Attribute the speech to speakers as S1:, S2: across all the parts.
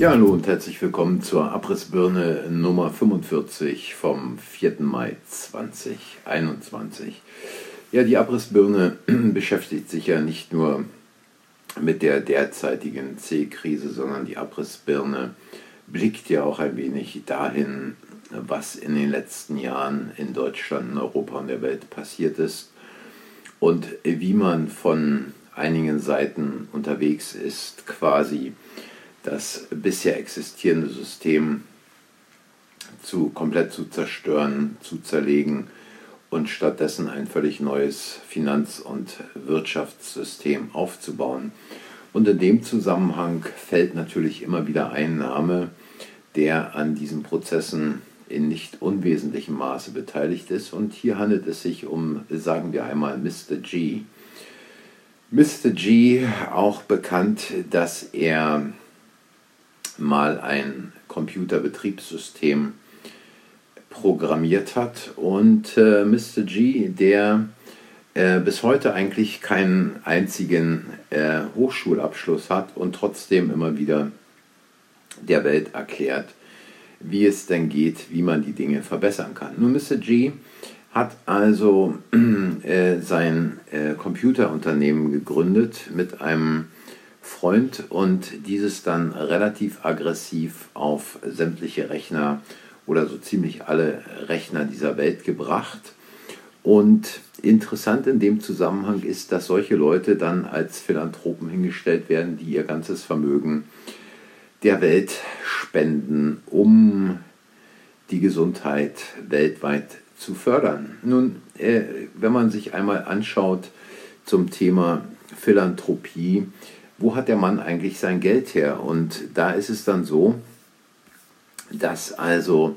S1: Ja, hallo und herzlich willkommen zur Abrissbirne Nummer 45 vom 4. Mai 2021. Ja, die Abrissbirne beschäftigt sich ja nicht nur mit der derzeitigen C-Krise, sondern die Abrissbirne blickt ja auch ein wenig dahin, was in den letzten Jahren in Deutschland, in Europa und der Welt passiert ist und wie man von einigen Seiten unterwegs ist, quasi das bisher existierende System zu, komplett zu zerstören, zu zerlegen und stattdessen ein völlig neues Finanz- und Wirtschaftssystem aufzubauen. Und in dem Zusammenhang fällt natürlich immer wieder ein Name, der an diesen Prozessen in nicht unwesentlichem Maße beteiligt ist. Und hier handelt es sich um, sagen wir einmal, Mr. G. Mr. G, auch bekannt, dass er mal ein Computerbetriebssystem programmiert hat. Und äh, Mr. G, der äh, bis heute eigentlich keinen einzigen äh, Hochschulabschluss hat und trotzdem immer wieder der Welt erklärt, wie es denn geht, wie man die Dinge verbessern kann. Nun, Mr. G hat also äh, sein äh, Computerunternehmen gegründet mit einem Freund und dieses dann relativ aggressiv auf sämtliche Rechner oder so ziemlich alle Rechner dieser Welt gebracht. Und interessant in dem Zusammenhang ist, dass solche Leute dann als Philanthropen hingestellt werden, die ihr ganzes Vermögen der Welt spenden, um die Gesundheit weltweit zu fördern. Nun, äh, wenn man sich einmal anschaut zum Thema Philanthropie, wo hat der Mann eigentlich sein Geld her? Und da ist es dann so, dass also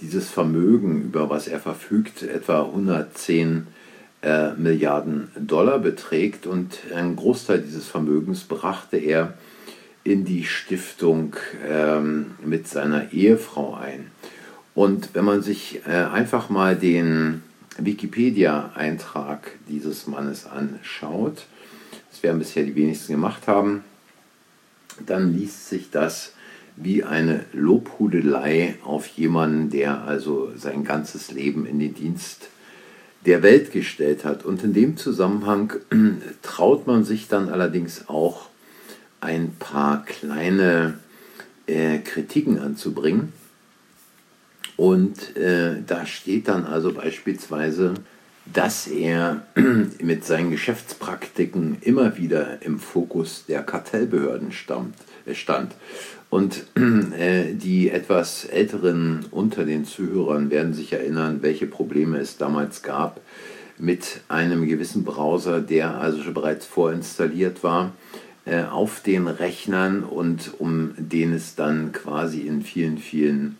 S1: dieses Vermögen, über was er verfügt, etwa 110 äh, Milliarden Dollar beträgt und ein Großteil dieses Vermögens brachte er in die Stiftung ähm, mit seiner Ehefrau ein. Und wenn man sich äh, einfach mal den Wikipedia-Eintrag dieses Mannes anschaut, das werden bisher die wenigsten gemacht haben, dann liest sich das wie eine Lobhudelei auf jemanden, der also sein ganzes Leben in den Dienst der Welt gestellt hat. Und in dem Zusammenhang traut man sich dann allerdings auch ein paar kleine äh, Kritiken anzubringen. Und äh, da steht dann also beispielsweise, dass er mit seinen Geschäftspraktiken immer wieder im Fokus der Kartellbehörden stammt, äh, stand. Und äh, die etwas älteren unter den Zuhörern werden sich erinnern, welche Probleme es damals gab mit einem gewissen Browser, der also schon bereits vorinstalliert war äh, auf den Rechnern und um den es dann quasi in vielen, vielen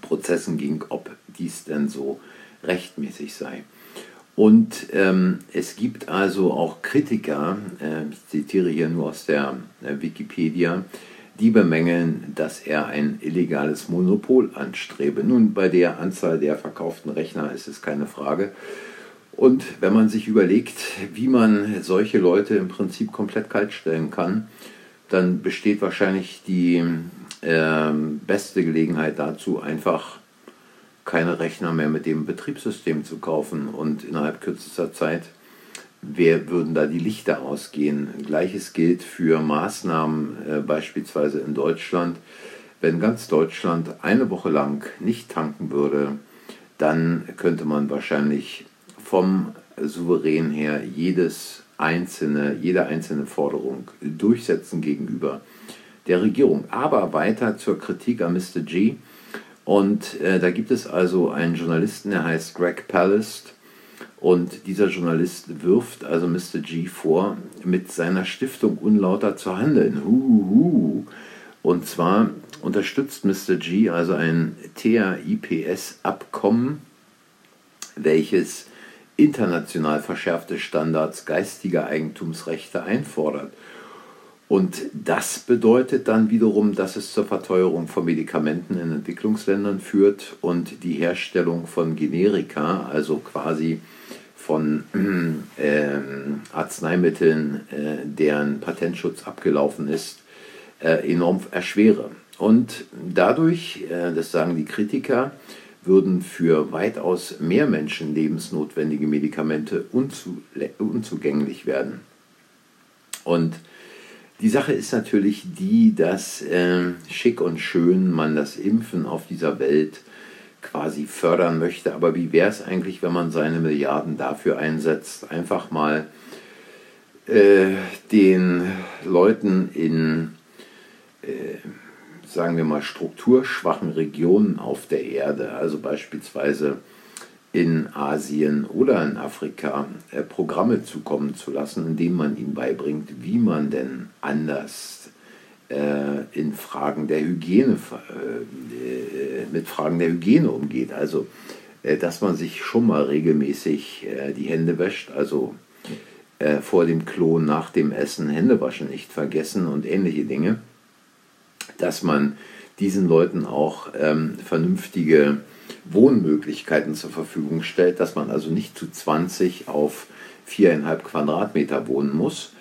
S1: Prozessen ging, ob dies denn so rechtmäßig sei. Und ähm, es gibt also auch Kritiker, äh, ich zitiere hier nur aus der äh, Wikipedia, die bemängeln, dass er ein illegales Monopol anstrebe. Nun, bei der Anzahl der verkauften Rechner ist es keine Frage. Und wenn man sich überlegt, wie man solche Leute im Prinzip komplett kaltstellen kann, dann besteht wahrscheinlich die äh, beste Gelegenheit dazu, einfach keine Rechner mehr mit dem Betriebssystem zu kaufen und innerhalb kürzester Zeit wer würden da die Lichter ausgehen. Gleiches gilt für Maßnahmen äh, beispielsweise in Deutschland. Wenn ganz Deutschland eine Woche lang nicht tanken würde, dann könnte man wahrscheinlich vom Souverän her jedes einzelne, jede einzelne Forderung durchsetzen gegenüber der Regierung. Aber weiter zur Kritik an Mr. G. Und äh, da gibt es also einen Journalisten, der heißt Greg Palast. Und dieser Journalist wirft also Mr. G vor, mit seiner Stiftung unlauter zu handeln. Huhuhu. Und zwar unterstützt Mr. G also ein TAIPS-Abkommen, welches international verschärfte Standards geistiger Eigentumsrechte einfordert. Und das bedeutet dann wiederum, dass es zur Verteuerung von Medikamenten in Entwicklungsländern führt und die Herstellung von Generika, also quasi von äh, Arzneimitteln, äh, deren Patentschutz abgelaufen ist, äh, enorm erschwere. Und dadurch, äh, das sagen die Kritiker, würden für weitaus mehr Menschen lebensnotwendige Medikamente unzu unzugänglich werden. Und die Sache ist natürlich die, dass äh, schick und schön man das Impfen auf dieser Welt quasi fördern möchte. Aber wie wäre es eigentlich, wenn man seine Milliarden dafür einsetzt, einfach mal äh, den Leuten in, äh, sagen wir mal, strukturschwachen Regionen auf der Erde, also beispielsweise in Asien oder in Afrika äh, Programme zukommen zu lassen, indem man ihnen beibringt, wie man denn anders äh, in Fragen der Hygiene, äh, mit Fragen der Hygiene umgeht. Also, äh, dass man sich schon mal regelmäßig äh, die Hände wäscht, also äh, vor dem Klo, nach dem Essen Hände waschen nicht vergessen und ähnliche Dinge. Dass man diesen Leuten auch ähm, vernünftige Wohnmöglichkeiten zur Verfügung stellt, dass man also nicht zu 20 auf viereinhalb Quadratmeter wohnen muss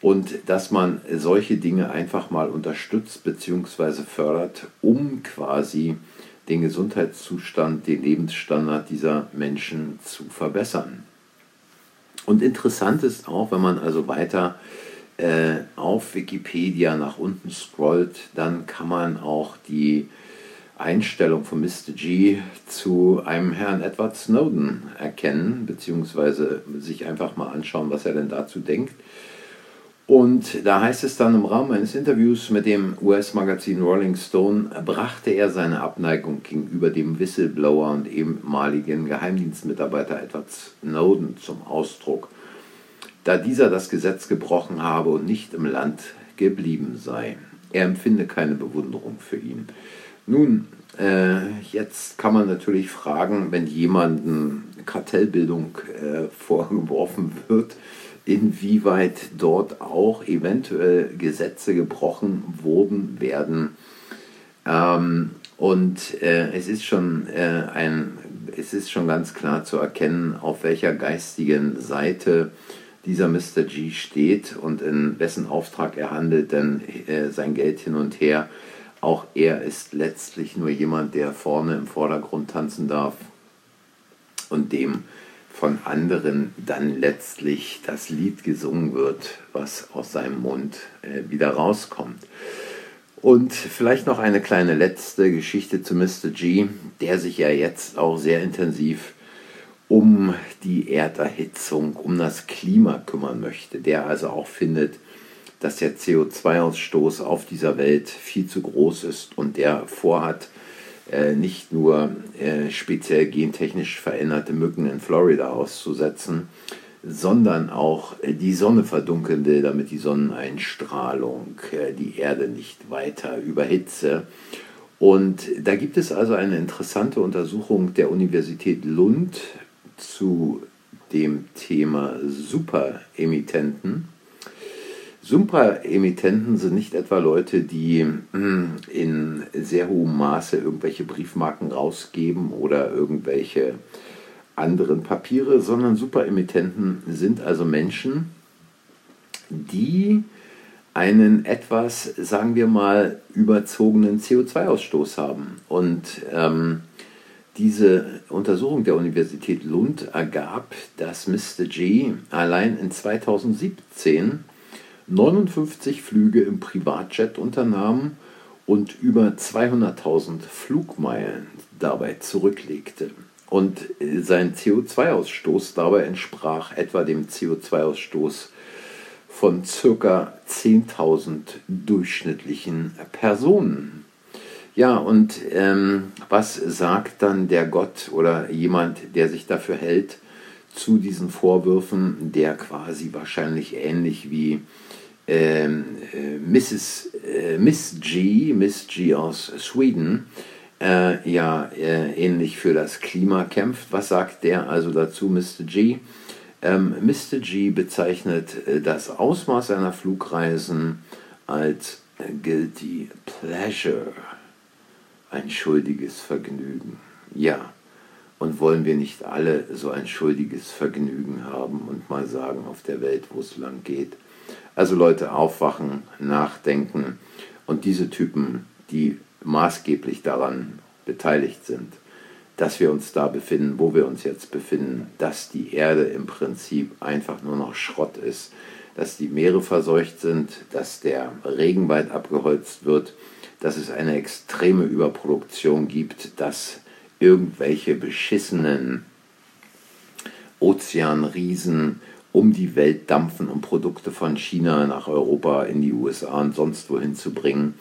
S1: und dass man solche Dinge einfach mal unterstützt bzw. fördert, um quasi den Gesundheitszustand, den Lebensstandard dieser Menschen zu verbessern. Und interessant ist auch, wenn man also weiter äh, auf Wikipedia nach unten scrollt, dann kann man auch die Einstellung von Mr. G zu einem Herrn Edward Snowden erkennen, beziehungsweise sich einfach mal anschauen, was er denn dazu denkt. Und da heißt es dann im Rahmen eines Interviews mit dem US-Magazin Rolling Stone, brachte er seine Abneigung gegenüber dem Whistleblower und ehemaligen Geheimdienstmitarbeiter Edward Snowden zum Ausdruck, da dieser das Gesetz gebrochen habe und nicht im Land geblieben sei. Er empfinde keine Bewunderung für ihn. Nun, äh, jetzt kann man natürlich fragen, wenn jemandem Kartellbildung äh, vorgeworfen wird, inwieweit dort auch eventuell Gesetze gebrochen wurden werden. Ähm, und äh, es, ist schon, äh, ein, es ist schon ganz klar zu erkennen, auf welcher geistigen Seite dieser Mr. G steht und in wessen Auftrag er handelt, denn äh, sein Geld hin und her auch er ist letztlich nur jemand, der vorne im Vordergrund tanzen darf und dem von anderen dann letztlich das Lied gesungen wird, was aus seinem Mund äh, wieder rauskommt. Und vielleicht noch eine kleine letzte Geschichte zu Mr. G, der sich ja jetzt auch sehr intensiv um die Erderhitzung, um das Klima kümmern möchte, der also auch findet, dass der CO2-Ausstoß auf dieser Welt viel zu groß ist und der vorhat, äh, nicht nur äh, speziell gentechnisch veränderte Mücken in Florida auszusetzen, sondern auch äh, die Sonne verdunkeln will, damit die Sonneneinstrahlung die Erde nicht weiter überhitze. Und da gibt es also eine interessante Untersuchung der Universität Lund zu dem Thema Superemittenten. Super-Emittenten sind nicht etwa Leute, die hm, in sehr hohem Maße irgendwelche Briefmarken rausgeben oder irgendwelche anderen Papiere, sondern Super-Emittenten sind also Menschen, die einen etwas, sagen wir mal, überzogenen CO2-Ausstoß haben. Und ähm, diese Untersuchung der Universität Lund ergab, dass Mr. G allein in 2017 59 Flüge im Privatjet unternahm und über 200.000 Flugmeilen dabei zurücklegte. Und sein CO2-Ausstoß dabei entsprach etwa dem CO2-Ausstoß von ca. 10.000 durchschnittlichen Personen. Ja, und ähm, was sagt dann der Gott oder jemand, der sich dafür hält, zu diesen Vorwürfen, der quasi wahrscheinlich ähnlich wie äh, Mrs., äh, Miss G, Miss G aus Schweden, äh, ja äh, ähnlich für das Klima kämpft. Was sagt der also dazu, Mr. G? Ähm, Mr. G bezeichnet äh, das Ausmaß seiner Flugreisen als guilty pleasure, ein schuldiges Vergnügen. Ja, und wollen wir nicht alle so ein schuldiges Vergnügen haben und mal sagen auf der Welt, wo es lang geht? Also Leute aufwachen, nachdenken Und diese Typen, die maßgeblich daran beteiligt sind, dass wir uns da befinden, wo wir uns jetzt befinden, dass die Erde im Prinzip einfach nur noch Schrott ist, dass die Meere verseucht sind, dass der Regenwald abgeholzt wird, dass es eine extreme Überproduktion gibt, dass irgendwelche beschissenen Ozeanriesen um die Welt dampfen, um Produkte von China nach Europa, in die USA und sonst wohin zu bringen,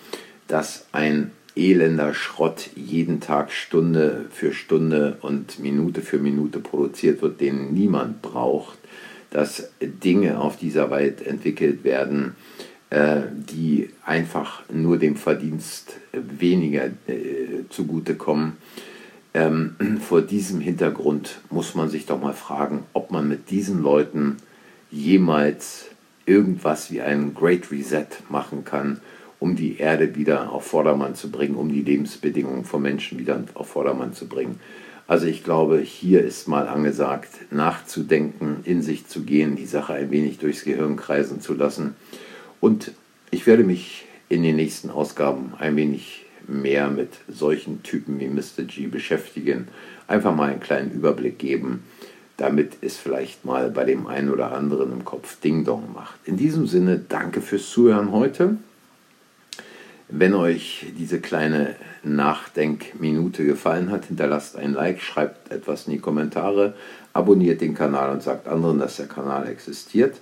S1: dass ein elender Schrott jeden Tag Stunde für Stunde und Minute für Minute produziert wird, den niemand braucht, dass Dinge auf dieser Welt entwickelt werden, äh, die einfach nur dem Verdienst weniger äh, zugutekommen. Ähm, vor diesem Hintergrund muss man sich doch mal fragen, ob man mit diesen Leuten jemals irgendwas wie einen Great Reset machen kann, um die Erde wieder auf Vordermann zu bringen, um die Lebensbedingungen von Menschen wieder auf Vordermann zu bringen. Also ich glaube, hier ist mal angesagt, nachzudenken, in sich zu gehen, die Sache ein wenig durchs Gehirn kreisen zu lassen. Und ich werde mich in den nächsten Ausgaben ein wenig mehr mit solchen Typen wie Mr. G beschäftigen. Einfach mal einen kleinen Überblick geben, damit es vielleicht mal bei dem einen oder anderen im Kopf Ding Dong macht. In diesem Sinne, danke fürs Zuhören heute. Wenn euch diese kleine Nachdenkminute gefallen hat, hinterlasst ein Like, schreibt etwas in die Kommentare, abonniert den Kanal und sagt anderen, dass der Kanal existiert.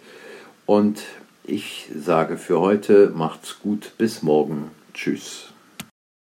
S1: Und ich sage für heute, macht's gut, bis morgen. Tschüss.